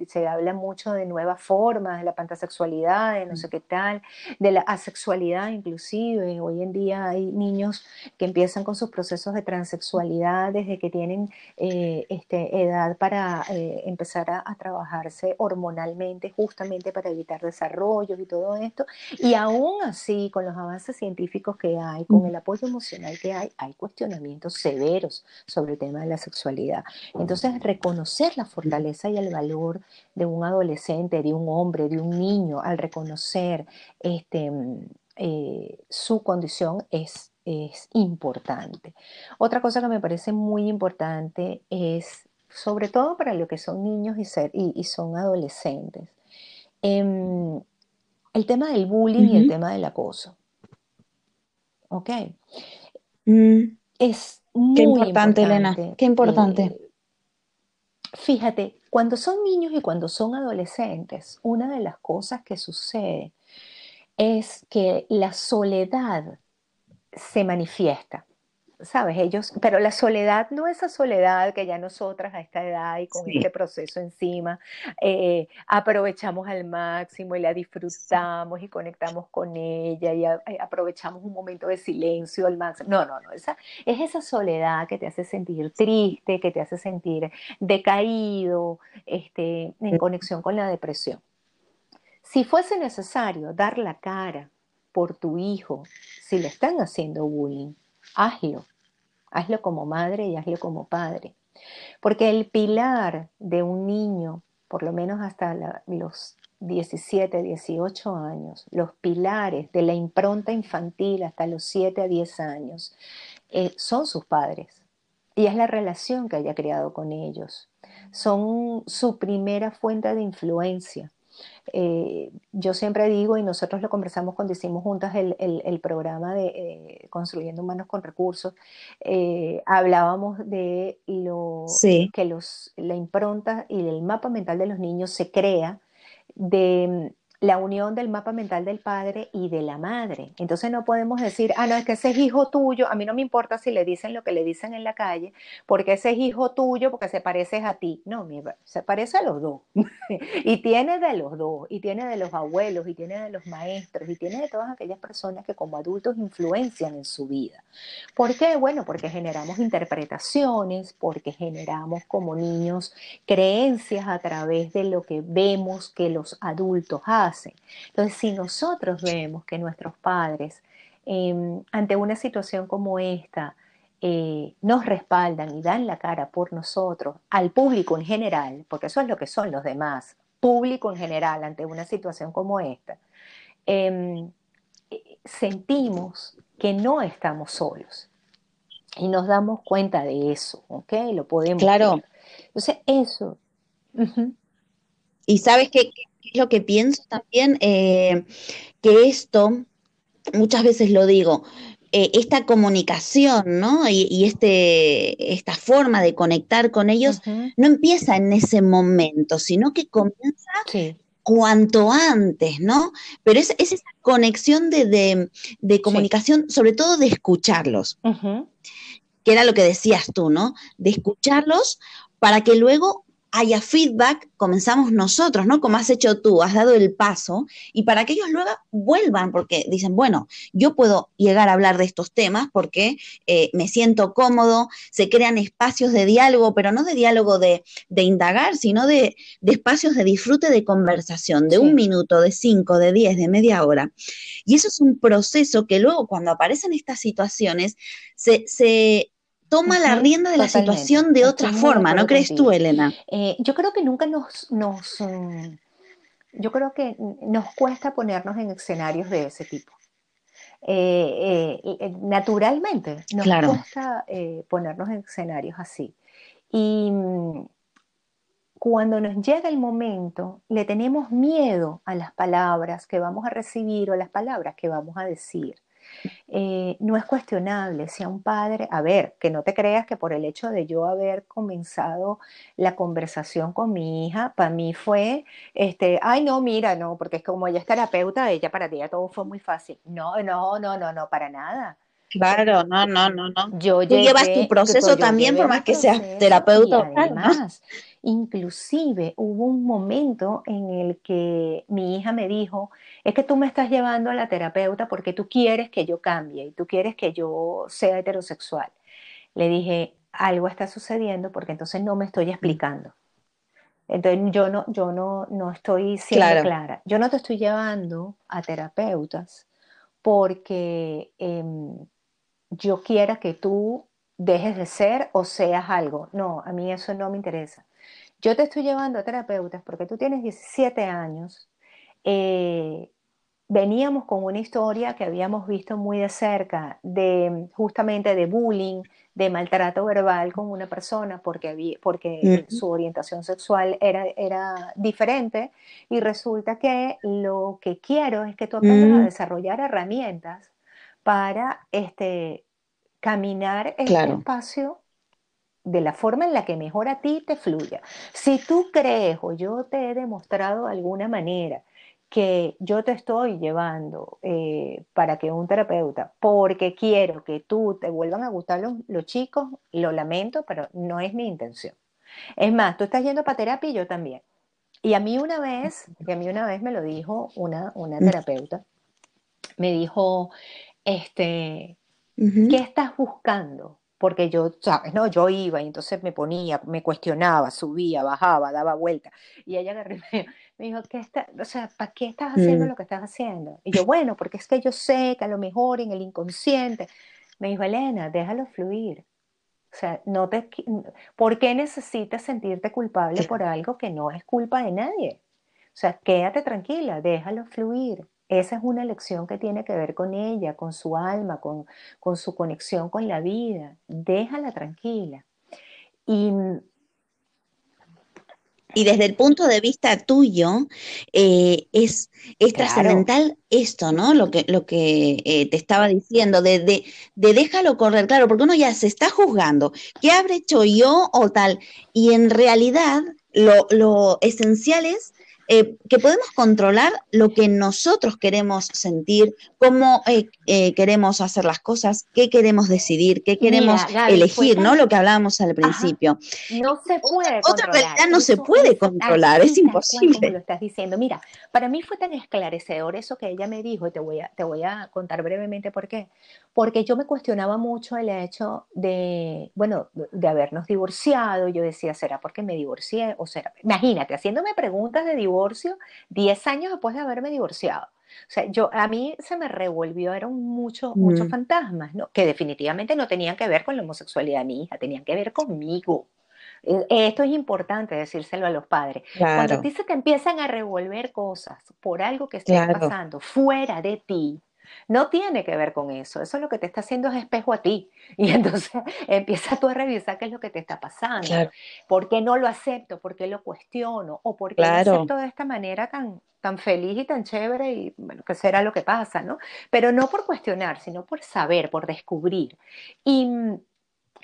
y se habla mucho de nuevas formas, de la pantasexualidad, de no sé qué tal, de la asexualidad inclusive. Hoy en día hay niños que empiezan con sus procesos de transexualidad desde que tienen eh, este, edad para eh, empezar a, trabajarse hormonalmente justamente para evitar desarrollos y todo esto. Y aún así, con los avances científicos que hay, con el apoyo emocional que hay, hay cuestionamientos severos sobre el tema de la sexualidad. Entonces, reconocer la fortaleza y el valor de un adolescente, de un hombre, de un niño, al reconocer este, eh, su condición es, es importante. Otra cosa que me parece muy importante es, sobre todo para lo que son niños y, ser, y, son adolescentes, em, el tema del bullying y el tema del acoso. ¿Ok? Mm. Es Qué importante, Elena. Qué importante. Eh, fíjate, cuando son niños y cuando son adolescentes, una de las cosas que sucede es que la soledad se manifiesta. ¿Sabes? Ellos, pero la soledad no esa soledad que ya nosotras a esta edad y con este proceso encima eh, aprovechamos al máximo y la disfrutamos y conectamos con ella y eh, aprovechamos un momento de silencio al máximo. No, no, no, esa, es esa soledad que te hace sentir triste, que te hace sentir decaído, este, en conexión con la depresión. Si fuese necesario dar la cara por tu hijo, si le están haciendo bullying, hazlo hazlo como madre y hazlo como padre. Porque el pilar de un niño, por lo menos hasta los 17, 18 años, los pilares de la impronta infantil hasta los 7 a 10 años, eh, son sus padres. Y es la relación que haya creado con ellos. son su primera fuente de influencia. Eh, yo siempre digo, y nosotros lo conversamos cuando hicimos juntas el, programa de eh, Construyendo Humanos con Recursos, eh, hablábamos de lo que los, la impronta y el mapa mental de los niños se crea de la unión del mapa mental del padre y de la madre. Entonces no podemos decir, ah, no, es que ese es hijo tuyo, a mí no me importa si le dicen lo que le dicen en la calle, porque ese es hijo tuyo, porque se parece a ti. No, se parece a los dos. y tiene de los dos, y tiene de los abuelos, y tiene de los maestros, y tiene de todas aquellas personas que como adultos influencian en su vida. ¿Por qué? Bueno, porque generamos interpretaciones, porque generamos como niños creencias a través de lo que vemos que los adultos hacen entonces, si nosotros vemos que nuestros padres, em, ante una situación como esta, eh, nos respaldan y dan la cara por nosotros, al público en general, porque eso es lo que son los demás, público en general ante una situación como esta, em, eh, sentimos que no estamos solos y nos damos cuenta de eso, ¿ok? Lo podemos. Claro. Entonces, eso. Y sabes que lo que pienso también, eh, que esto, muchas veces lo digo, eh, esta comunicación, ¿no? Y, este, esta forma de conectar con ellos no empieza en ese momento, sino que comienza cuanto antes, ¿no? Pero es, esa conexión de, comunicación, sobre todo de escucharlos, que era lo que decías tú, ¿no? De escucharlos para que luego haya feedback, comenzamos nosotros, ¿no? Como has hecho tú, has dado el paso, y para que ellos luego vuelvan, porque dicen, bueno, yo puedo llegar a hablar de estos temas porque eh, me siento cómodo, se crean espacios de diálogo, pero no de diálogo de, indagar, sino de, espacios de disfrute de conversación, de un minuto, de cinco, de diez, de media hora. Y eso es un proceso que luego cuando aparecen estas situaciones, se, se toma la rienda de la situación de otra forma, ¿no crees tú, Elena? Eh, yo creo que nunca nos, nos mm, yo creo que nos cuesta ponernos en escenarios de ese tipo. Eh, eh, naturalmente nos cuesta ponernos en escenarios así. Y mm, cuando nos llega el momento, le tenemos miedo a las palabras que vamos a recibir o a las palabras que vamos a decir. Eh, no es cuestionable si a un padre, a ver, que no te creas que por el hecho de yo haber comenzado la conversación con mi hija, para mí fue, este, ay no, mira, no, porque es como ella es terapeuta, ella para ella todo fue muy fácil. No, no, no, no, no, para nada. Claro, no, no, no, no. Yo Tú llevas tu proceso también, por más que seas terapeuta. además, inclusive hubo un momento en el que mi hija me dijo, es que tú me estás llevando a la terapeuta porque tú quieres que yo cambie y tú quieres que yo sea heterosexual. Le dije, algo está sucediendo porque entonces no me estoy explicando. Entonces yo no, yo no, no estoy siendo clara. Yo no te estoy llevando a terapeutas porque em, yo quiera que tú dejes de ser o seas algo. No, a mí eso no me interesa. Yo te estoy llevando a terapeutas porque tú tienes 17 años. Eh, veníamos con una historia que habíamos visto muy de cerca, de justamente de bullying, de maltrato verbal con una persona porque, había, porque su orientación sexual era, era diferente y resulta que lo que quiero es que tú aprendas a desarrollar herramientas para este, caminar este espacio de la forma en la que mejor a ti te fluya. Si tú crees o yo te he demostrado de alguna manera que yo te estoy llevando eh, para que un terapeuta, porque quiero que tú te vuelvan a gustar los, chicos, lo lamento, pero no es mi intención. Es más, tú estás yendo para terapia y yo también. Y a mí una vez, y a mí una vez me lo dijo una, una mm. terapeuta, me dijo, este, ¿qué estás buscando? Porque yo, sabes, no, yo iba y entonces me ponía, me cuestionaba, subía, bajaba, daba vuelta. Y ella me, me dijo, ¿qué está, o sea, ¿para qué estás haciendo mm. lo que estás haciendo? Y yo, bueno, porque es que yo sé que a lo mejor en el inconsciente. Me dijo, Elena, déjalo fluir. O sea, no te, ¿por qué necesitas sentirte culpable por algo que no es culpa de nadie? O sea, quédate tranquila, déjalo fluir. Esa es una lección que tiene que ver con ella, con su alma, con, con su conexión con la vida. Déjala tranquila. Y Y desde el punto de vista tuyo, eh, es, trascendental esto, ¿no? Lo que, lo que eh, te estaba diciendo, de, de, de, déjalo correr, claro, porque uno ya se está juzgando, ¿qué habré hecho yo o tal? Y en realidad lo, lo esencial es eh, que podemos controlar lo que nosotros queremos sentir, cómo eh, eh, queremos hacer las cosas, qué queremos decidir, qué queremos elegir, ¿no? Lo que hablábamos al principio. No se puede Otra realidad no se puede controlar, es imposible. Lo estás diciendo. Mira, para mí fue tan esclarecedor eso que ella me dijo y te voy a, te voy a contar brevemente por qué. Porque yo me cuestionaba mucho el hecho de, bueno, de habernos divorciado. Yo decía, ¿será porque me divorcié? O será, imagínate, haciéndome preguntas de divorcio divorcio 10 años después de haberme divorciado. O sea, yo, a mí se me revolvió, eran muchos, muchos mm. fantasmas, ¿no? Que definitivamente no tenían que ver con la homosexualidad de mi hija, tenían que ver conmigo. E, esto es importante decírselo a los padres. Cuando a ti se te empiezan a revolver cosas por algo que esté pasando fuera de ti, no tiene que ver con eso. Eso lo que te está haciendo es espejo a ti. Y entonces empieza tú a revisar qué es lo que te está pasando. ¿Por qué no lo acepto? ¿Por qué lo cuestiono? ¿O por qué lo acepto de esta manera tan, tan feliz y tan chévere? Y bueno, que será lo que pasa, ¿no? Pero no por cuestionar, sino por saber, por descubrir. Y mm,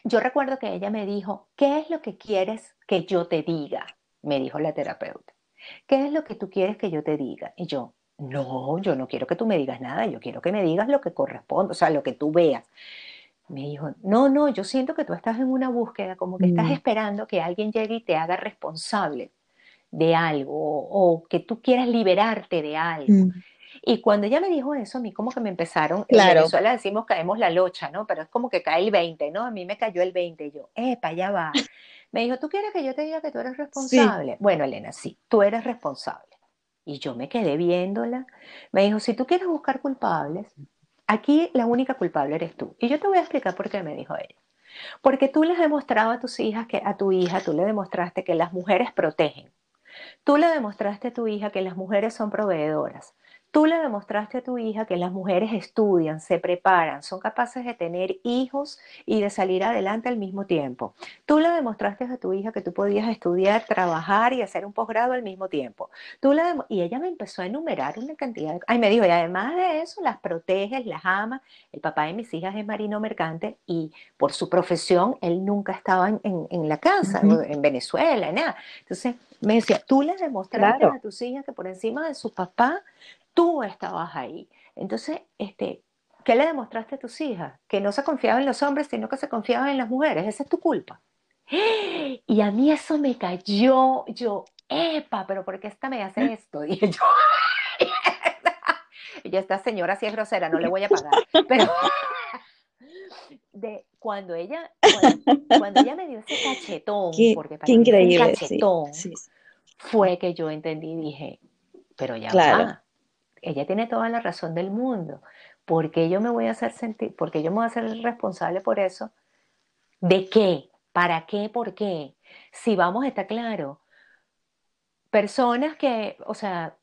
yo recuerdo que ella me dijo, ¿qué es lo que quieres que yo te diga? Me dijo la terapeuta. ¿Qué es lo que tú quieres que yo te diga? Y yo, no, yo no quiero que tú me digas nada, yo quiero que me digas lo que corresponde, o sea, lo que tú veas. Me dijo, no, no, yo siento que tú estás en una búsqueda, como que estás mm. esperando que alguien llegue y te haga responsable de algo, o, que tú quieras liberarte de algo. Mm. Y cuando ella me dijo eso, a mí como que me empezaron, en Venezuela decimos caemos la locha, ¿no? Pero es como que cae el 20, ¿no? A mí me cayó el 20 y yo, epa, allá va. Me dijo, ¿tú quieres que yo te diga que tú eres responsable? Bueno, Elena, sí, tú eres responsable. Y yo me quedé viéndola. Me dijo, si tú quieres buscar culpables, aquí la única culpable eres tú. Y yo te voy a explicar por qué me dijo ella. Porque tú le has demostrado a tus hijas que a tu hija, tú le demostraste que las mujeres protegen. Tú le demostraste a tu hija que las mujeres son proveedoras. Tú le demostraste a tu hija que las mujeres estudian, se preparan, son capaces de tener hijos y de salir adelante al mismo tiempo. Tú le demostraste a tu hija que tú podías estudiar, trabajar y hacer un posgrado al mismo tiempo. Tú le y ella me empezó a enumerar una cantidad de... Ay, me dijo, y además de eso, las proteges, las amas. El papá de mis hijas es marino mercante y por su profesión él nunca estaba en, la casa, en Venezuela, nada. Entonces me decía, tú le demostraste a tus hijas que por encima de su papá tú estabas ahí. Entonces, este, ¿qué le demostraste a tus hijas? Que no se confiaba en los hombres, sino que se confiaba en las mujeres. Esa es tu culpa. Y a mí eso me cayó, yo, epa, pero ¿por qué esta me hace esto? Y yo, y esta señora sí es grosera, no le voy a pagar. Pero de cuando ella, cuando, ella me dio ese cachetón, porque para mí increíble, cachetón, fue que yo entendí y dije, pero ya va, ella tiene toda la razón del mundo. ¿Por qué yo me voy a hacer sentir, porque yo me voy a hacer responsable por eso? ¿De qué? ¿Para qué? ¿Por qué? Si vamos, está claro. Personas que, o sea,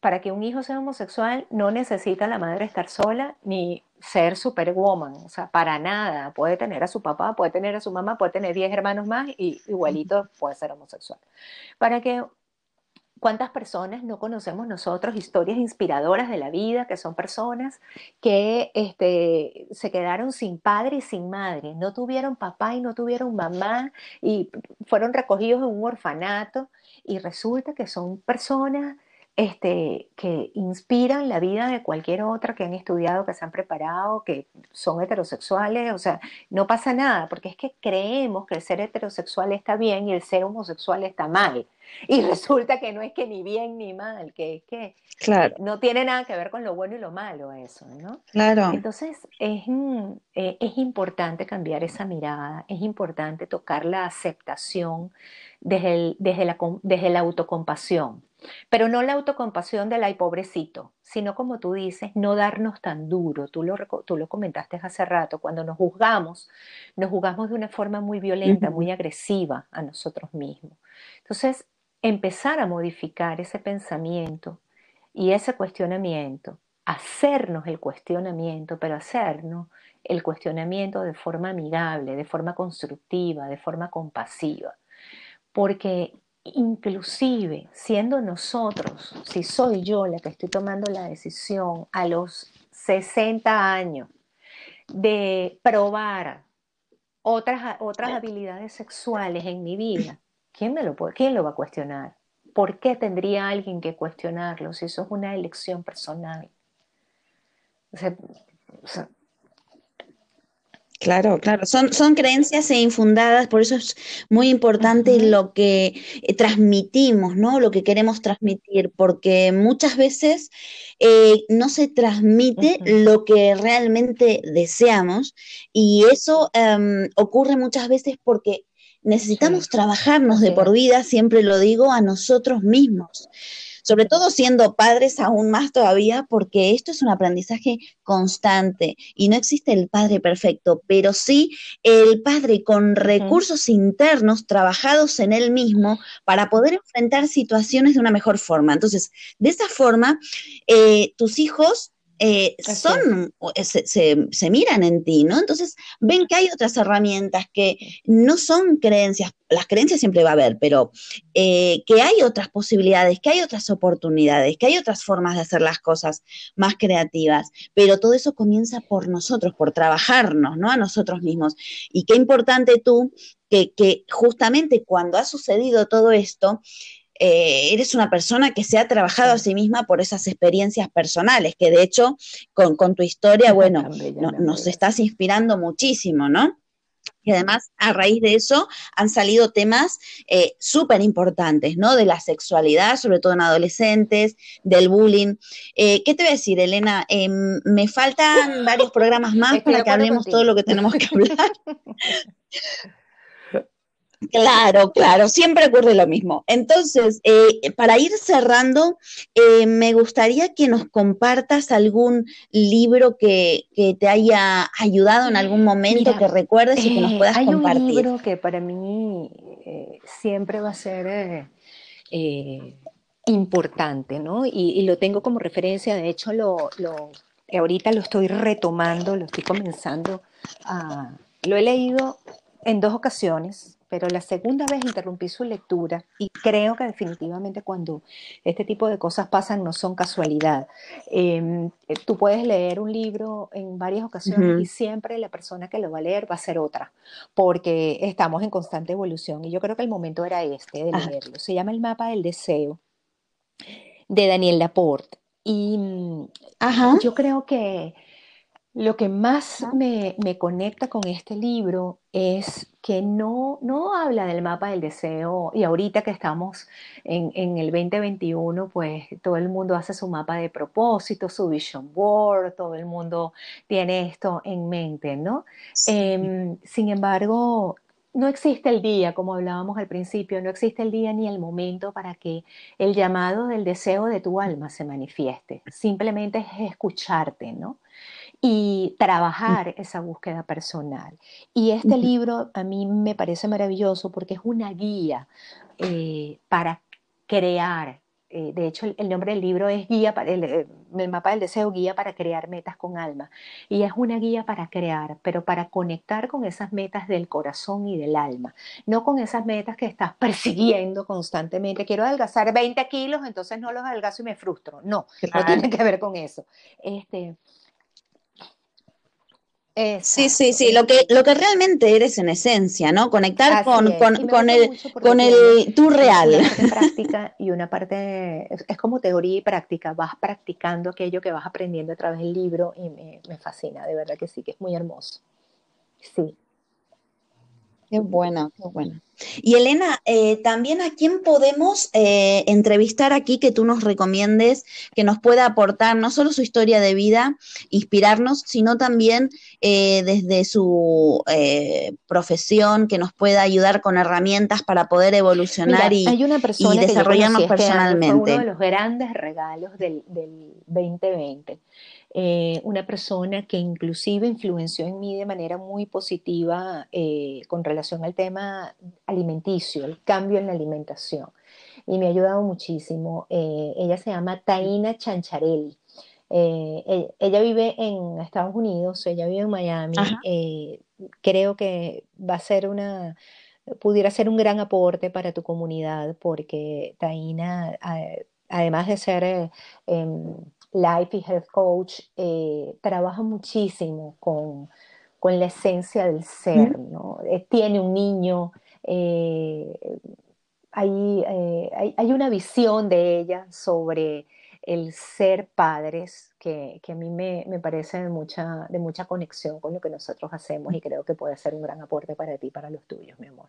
para que un hijo sea homosexual no necesita la madre estar sola ni ser superwoman, o sea, para nada. Puede tener a su papá, puede tener a su mamá, puede tener 10 hermanos más y igualito puede ser homosexual. Para que ¿Cuántas personas no conocemos nosotros historias inspiradoras de la vida, que son personas que este, se quedaron sin padre y sin madre, no tuvieron papá y no tuvieron mamá y fueron recogidos en un orfanato y resulta que son personas este, que inspiran la vida de cualquier otra que han estudiado, que se han preparado, que son heterosexuales, o sea, no pasa nada, porque es que creemos que el ser heterosexual está bien y el ser homosexual está mal. Y resulta que no es que ni bien ni mal, que es que claro. no tiene nada que ver con lo bueno y lo malo eso, ¿no? Claro. Entonces es, eh, es importante cambiar esa mirada, es importante tocar la aceptación desde, desde, la, desde la autocompasión pero no la autocompasión del ay pobrecito, sino como tú dices, no darnos tan duro. Tú lo, tú lo comentaste hace rato, cuando nos juzgamos, nos juzgamos de una forma muy violenta, muy agresiva a nosotros mismos. Entonces, empezar a modificar ese pensamiento y ese cuestionamiento, hacernos el cuestionamiento, pero hacernos el cuestionamiento de forma amigable, de forma constructiva, de forma compasiva. Porque inclusive siendo nosotros, si soy yo la que estoy tomando la decisión a los 60 años de probar otras, otras habilidades sexuales en mi vida, ¿quién, me lo puede, ¿quién lo va a cuestionar? ¿Por qué tendría alguien que cuestionarlo si eso es una elección personal? o sea, Claro, claro, son, son creencias infundadas, por eso es muy importante lo que eh, transmitimos, ¿no? Lo que queremos transmitir, porque muchas veces eh, no se transmite lo que realmente deseamos y eso em, ocurre muchas veces porque necesitamos trabajarnos de por vida, siempre lo digo, a nosotros mismos sobre todo siendo padres aún más todavía, porque esto es un aprendizaje constante y no existe el padre perfecto, pero sí el padre con recursos internos trabajados en él mismo para poder enfrentar situaciones de una mejor forma. Entonces, de esa forma, eh, tus hijos eh, son, eh, se, miran en ti, ¿no? Entonces ven que hay otras herramientas que no son creencias, las creencias siempre va a haber, pero eh, que hay otras posibilidades, que hay otras oportunidades, que hay otras formas de hacer las cosas más creativas, pero todo eso comienza por nosotros, por trabajarnos, ¿no? A nosotros mismos. Y qué importante tú que, que justamente cuando ha sucedido todo esto, eh, eres una persona que se ha trabajado a sí misma por esas experiencias personales, que de hecho con, tu historia, bueno, nos estás inspirando muchísimo, ¿no? Y además, a raíz de eso, han salido temas eh, súper importantes, ¿no? De la sexualidad, sobre todo en adolescentes, del bullying. Eh, ¿Qué te voy a decir, Elena? Em, me faltan varios programas más para que hablemos todo lo que tenemos que hablar. Claro, claro, siempre ocurre lo mismo. Entonces, eh, para ir cerrando, eh, me gustaría que nos compartas algún libro que, te haya ayudado en algún momento, que recuerdes y que nos eh, puedas compartir. Hay un libro que para mí siempre va a ser importante, ¿no? Y, lo tengo como referencia, de hecho, lo, ahorita lo estoy retomando, lo estoy comenzando a... Lo he leído en dos ocasiones, pero la segunda vez interrumpí su lectura y creo que definitivamente cuando este tipo de cosas pasan no son casualidad. Em, eh, tú puedes leer un libro en varias ocasiones y siempre la persona que lo va a leer va a ser otra, porque estamos en constante evolución y yo creo que el momento era este de leerlo. Se llama El mapa del deseo de Daniel Laporte y mm, yo creo que lo que más me, conecta con este libro es que no, no habla del mapa del deseo y ahorita que estamos en, el 2021, pues todo el mundo hace su mapa de propósito, su vision board, todo el mundo tiene esto en mente, ¿no? Em, sin embargo, no existe el día, como hablábamos al principio, no existe el día ni el momento para que el llamado del deseo de tu alma se manifieste. Simplemente es escucharte, ¿no? Y trabajar esa búsqueda personal. Y este libro a mí me parece maravilloso porque es una guía eh, para crear. Eh, de hecho, el, nombre del libro es guía para, eh, el, mapa del deseo, guía para crear metas con alma. Y es una guía para crear, pero para conectar con esas metas del corazón y del alma, no con esas metas que estás persiguiendo constantemente. Quiero adelgazar 20 kilos, entonces no los adelgazo y me frustro. No, no tiene que ver con eso. Este, Sí, sí, sí, lo que, lo que realmente eres en esencia, ¿no? Conectar con, con, con, el, con el tú real. Una parte práctica y una parte, es, como teoría y práctica, vas practicando aquello que vas aprendiendo a través del libro y me, me fascina, de verdad que sí, que es muy hermoso. Sí. Qué bueno, qué bueno. Y Elena, eh, también a quién podemos eh, entrevistar aquí que tú nos recomiendes, que nos pueda aportar no solo su historia de vida, inspirarnos, sino también eh, desde su profesión, que nos pueda ayudar con herramientas para poder evolucionar y, desarrollarnos personalmente. uno de los grandes regalos del, del 2020 eh, una persona que inclusive influenció en mí de manera muy positiva eh, con relación al tema alimenticio, el cambio en la alimentación. Y me ha ayudado muchísimo. Eh, ella se llama Taina Chancharelli. E, ella vive en Estados Unidos, ella vive en Miami. creo que va a ser una pudiera ser un gran aporte para tu comunidad, porque Taina, además de ser em, life y health coach, eh, trabaja muchísimo con, la esencia del ser, ¿no? Eh, tiene un niño, hay, hay, una visión de ella sobre el ser padres que, a mí me, parece de mucha, de mucha conexión con lo que nosotros hacemos y creo que puede ser un gran aporte para ti y para los tuyos, mi amor.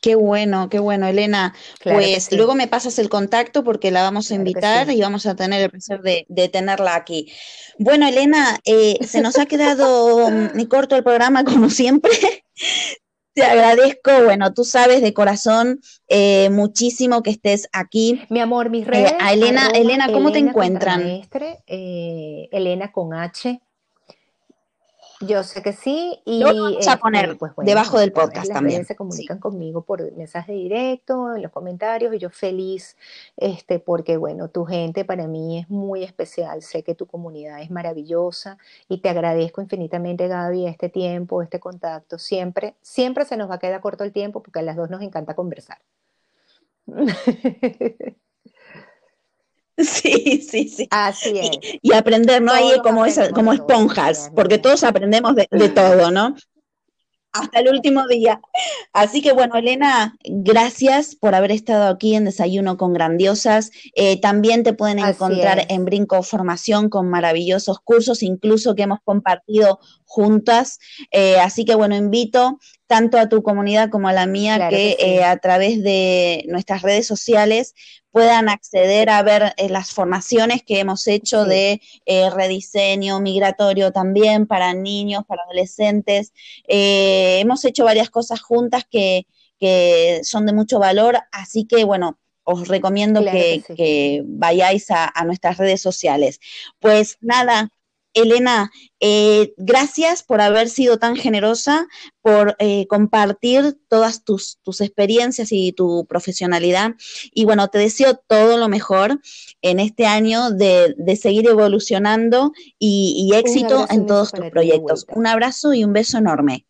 Qué bueno, qué bueno, Elena. pues luego me pasas el contacto porque la vamos a invitar y vamos a tener el placer de, tenerla aquí. Bueno, Elena, eh, se nos ha quedado mm, corto el programa como siempre. Te agradezco, bueno, tú sabes de corazón eh, muchísimo que estés aquí. Mi amor, mis eh, redes. a Elena, Elena, ¿cómo te encuentran? Elena con H yo sé que sí. Y Lo vamos a poner pues, debajo del podcast también. Se comunican conmigo por mensaje directo, en los comentarios, y yo feliz, este, porque bueno, tu gente para mí es muy especial. Sé que tu comunidad es maravillosa y te agradezco infinitamente, Gaby, este tiempo, este contacto. Siempre, siempre se nos va a quedar corto el tiempo porque a las dos nos encanta conversar. Sí, sí, sí. Así es. Y, aprender, ¿no? Ahí como, como esponjas, porque todos aprendemos de, todo, ¿no? Hasta el último día. Así que bueno, Elena, gracias por haber estado aquí en Desayuno con Grandiosas. Eh, también te pueden encontrar en Brinco Formación con maravillosos cursos, incluso que hemos compartido juntas. Eh, así que bueno, invito tanto a tu comunidad como a la mía que, eh, a través de nuestras redes sociales puedan acceder a ver eh, las formaciones que hemos hecho de eh, rediseño migratorio también para niños, para adolescentes. Eh, hemos hecho varias cosas juntas que, son de mucho valor, así que bueno, os recomiendo que, vayáis a, a nuestras redes sociales. Pues nada, Elena, eh, gracias por haber sido tan generosa, por eh, compartir todas tus, experiencias y tu profesionalidad. Y bueno, te deseo todo lo mejor en este año de, seguir evolucionando y, éxito en todos tus proyectos. Un abrazo y un beso enorme.